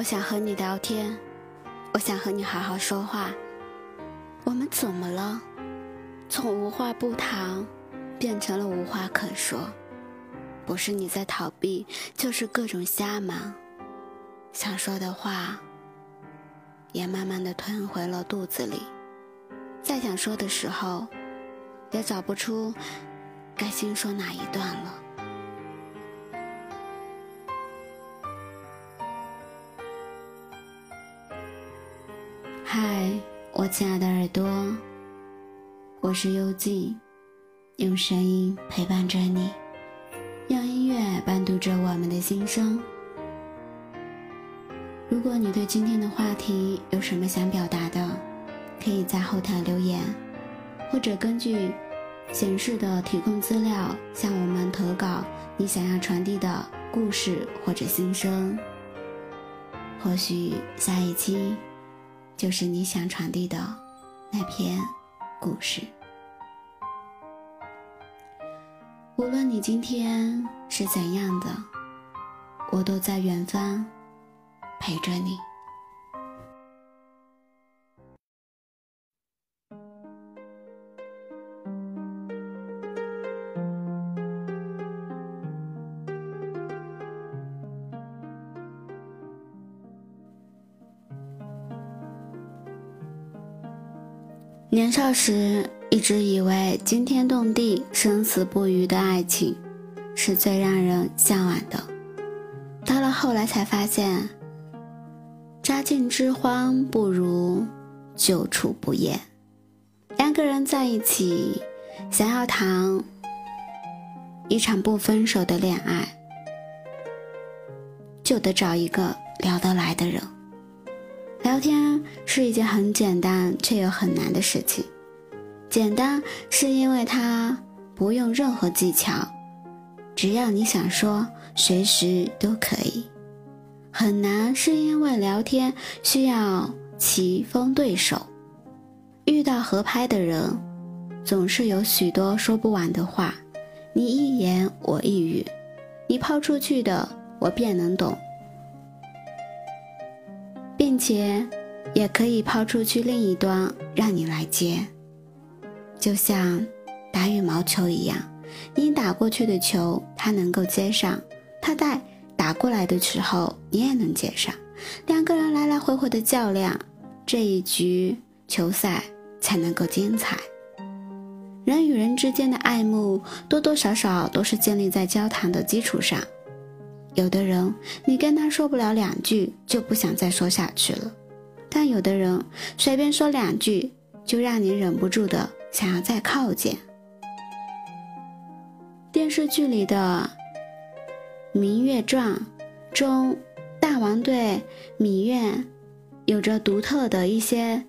我想和你聊天，我想和你好好说话。我们怎么了？从无话不谈变成了无话可说。不是你在逃避，就是各种瞎忙。想说的话也慢慢的吞回了肚子里。再想说的时候，也找不出该先说哪一段了。嗨，我亲爱的耳朵，我是幽静，用声音陪伴着你，用音乐伴读着我们的心声。如果你对今天的话题有什么想表达的，可以在后台留言，或者根据显示的提供资料向我们投稿你想要传递的故事或者心声。或许下一期。就是你想传递的那篇故事。无论你今天是怎样的，我都在远方陪着你。年少时，一直以为惊天动地、生死不渝的爱情是最让人向往的。到了后来，才发现，扎尽之荒不如久处不厌。两个人在一起，想要谈一场不分手的恋爱，就得找一个聊得来的人。聊天是一件很简单却又很难的事情。简单是因为它不用任何技巧，只要你想说，随时都可以。很难是因为聊天需要棋逢对手，遇到合拍的人，总是有许多说不完的话。你一言我一语，你抛出去的，我便能懂。并且，也可以抛出去另一端让你来接，就像打羽毛球一样，你打过去的球，他能够接上；他在打过来的时候，你也能接上。两个人来来回回的较量，这一局球赛才能够精彩。人与人之间的爱慕，多多少少都是建立在交谈的基础上。有的人，你跟他说不了两句就不想再说下去了；但有的人，随便说两句就让你忍不住的想要再靠近。电视剧里的《芈月传》中，大王对芈月有着独特的一些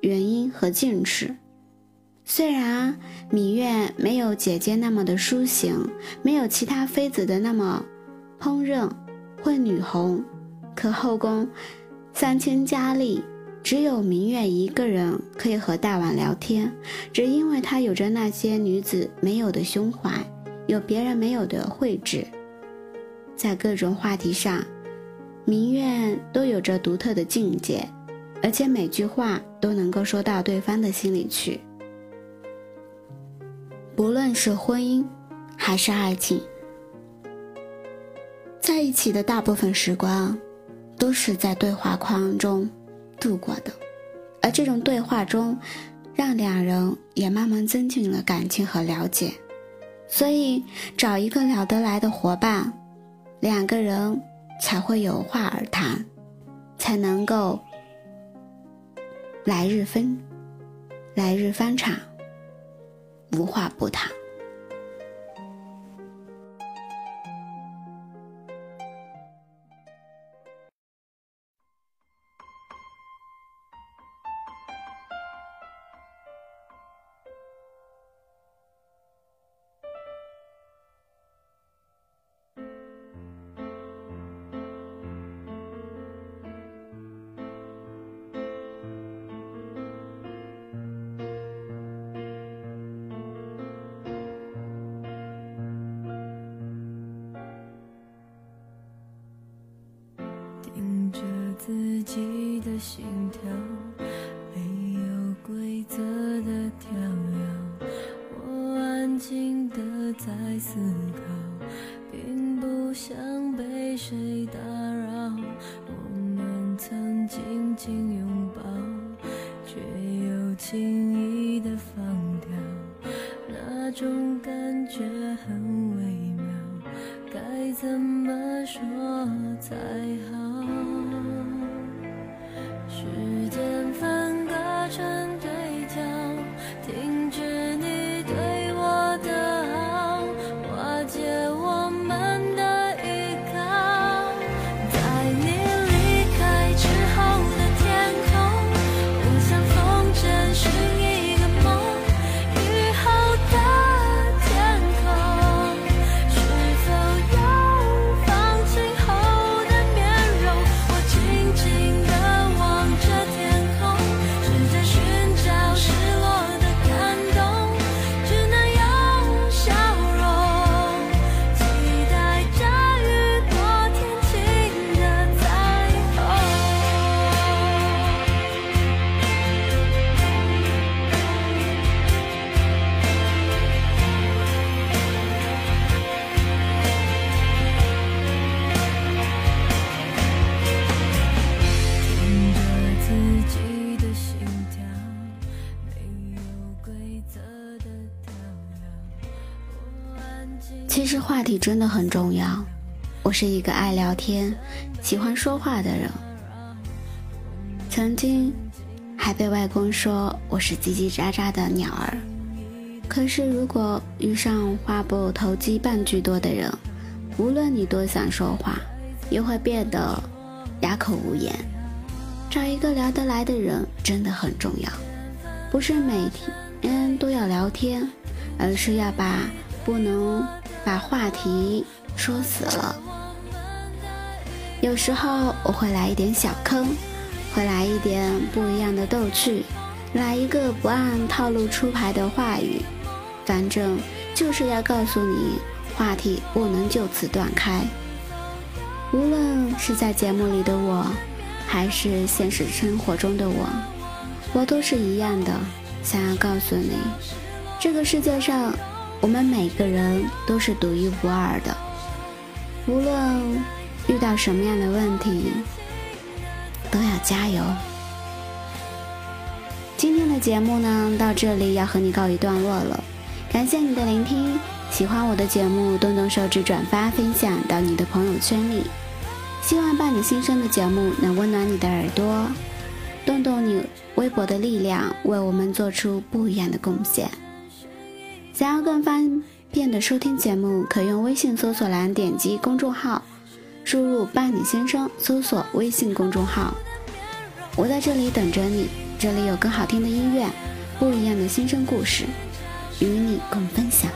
原因和矜持。虽然芈月没有姐姐那么的抒情，没有其他妃子的那么。烹饪会女红，可后宫三千佳丽，只有明月一个人可以和大王聊天，只因为她有着那些女子没有的胸怀，有别人没有的慧智，在各种话题上，明月都有着独特的境界，而且每句话都能够说到对方的心里去。不论是婚姻，还是爱情。在一起的大部分时光，都是在对话框中度过的，而这种对话中，让两人也慢慢增进了感情和了解。所以，找一个聊得来的伙伴，两个人才会有话而谈，才能够来日分，来日方长，无话不谈。心跳，没有规则的跳跃。我安静的在思考，并不想被谁打扰。我们曾紧紧拥抱，却又轻易的放掉，那种感觉很微妙。该怎么说才好？实话题真的很重要。我是一个爱聊天、喜欢说话的人。曾经还被外公说我是叽叽喳喳的鸟儿。可是如果遇上话不投机半句多的人，无论你多想说话，也会变得哑口无言。找一个聊得来的人真的很重要，不是每天都要聊天，而是要把不能把话题说死了。有时候我会来一点小坑，会来一点不一样的逗趣，来一个不按套路出牌的话语，反正就是要告诉你，话题不能就此断开。无论是在节目里的我，还是现实生活中的我，我都是一样的，想要告诉你，这个世界上，我们每个人都是独一无二的。无论遇到什么样的问题，都要加油。今天的节目呢，到这里要和你告一段落了，感谢你的聆听。喜欢我的节目，动动手指转发分享到你的朋友圈里。希望伴你心声的节目能温暖你的耳朵，动动你微薄的力量，为我们做出不一样的贡献。想要更方便的收听节目，可用微信搜索栏点击公众号，输入“伴你先生”，搜索微信公众号。我在这里等着你，这里有更好听的音乐，不一样的新生故事，与你共分享。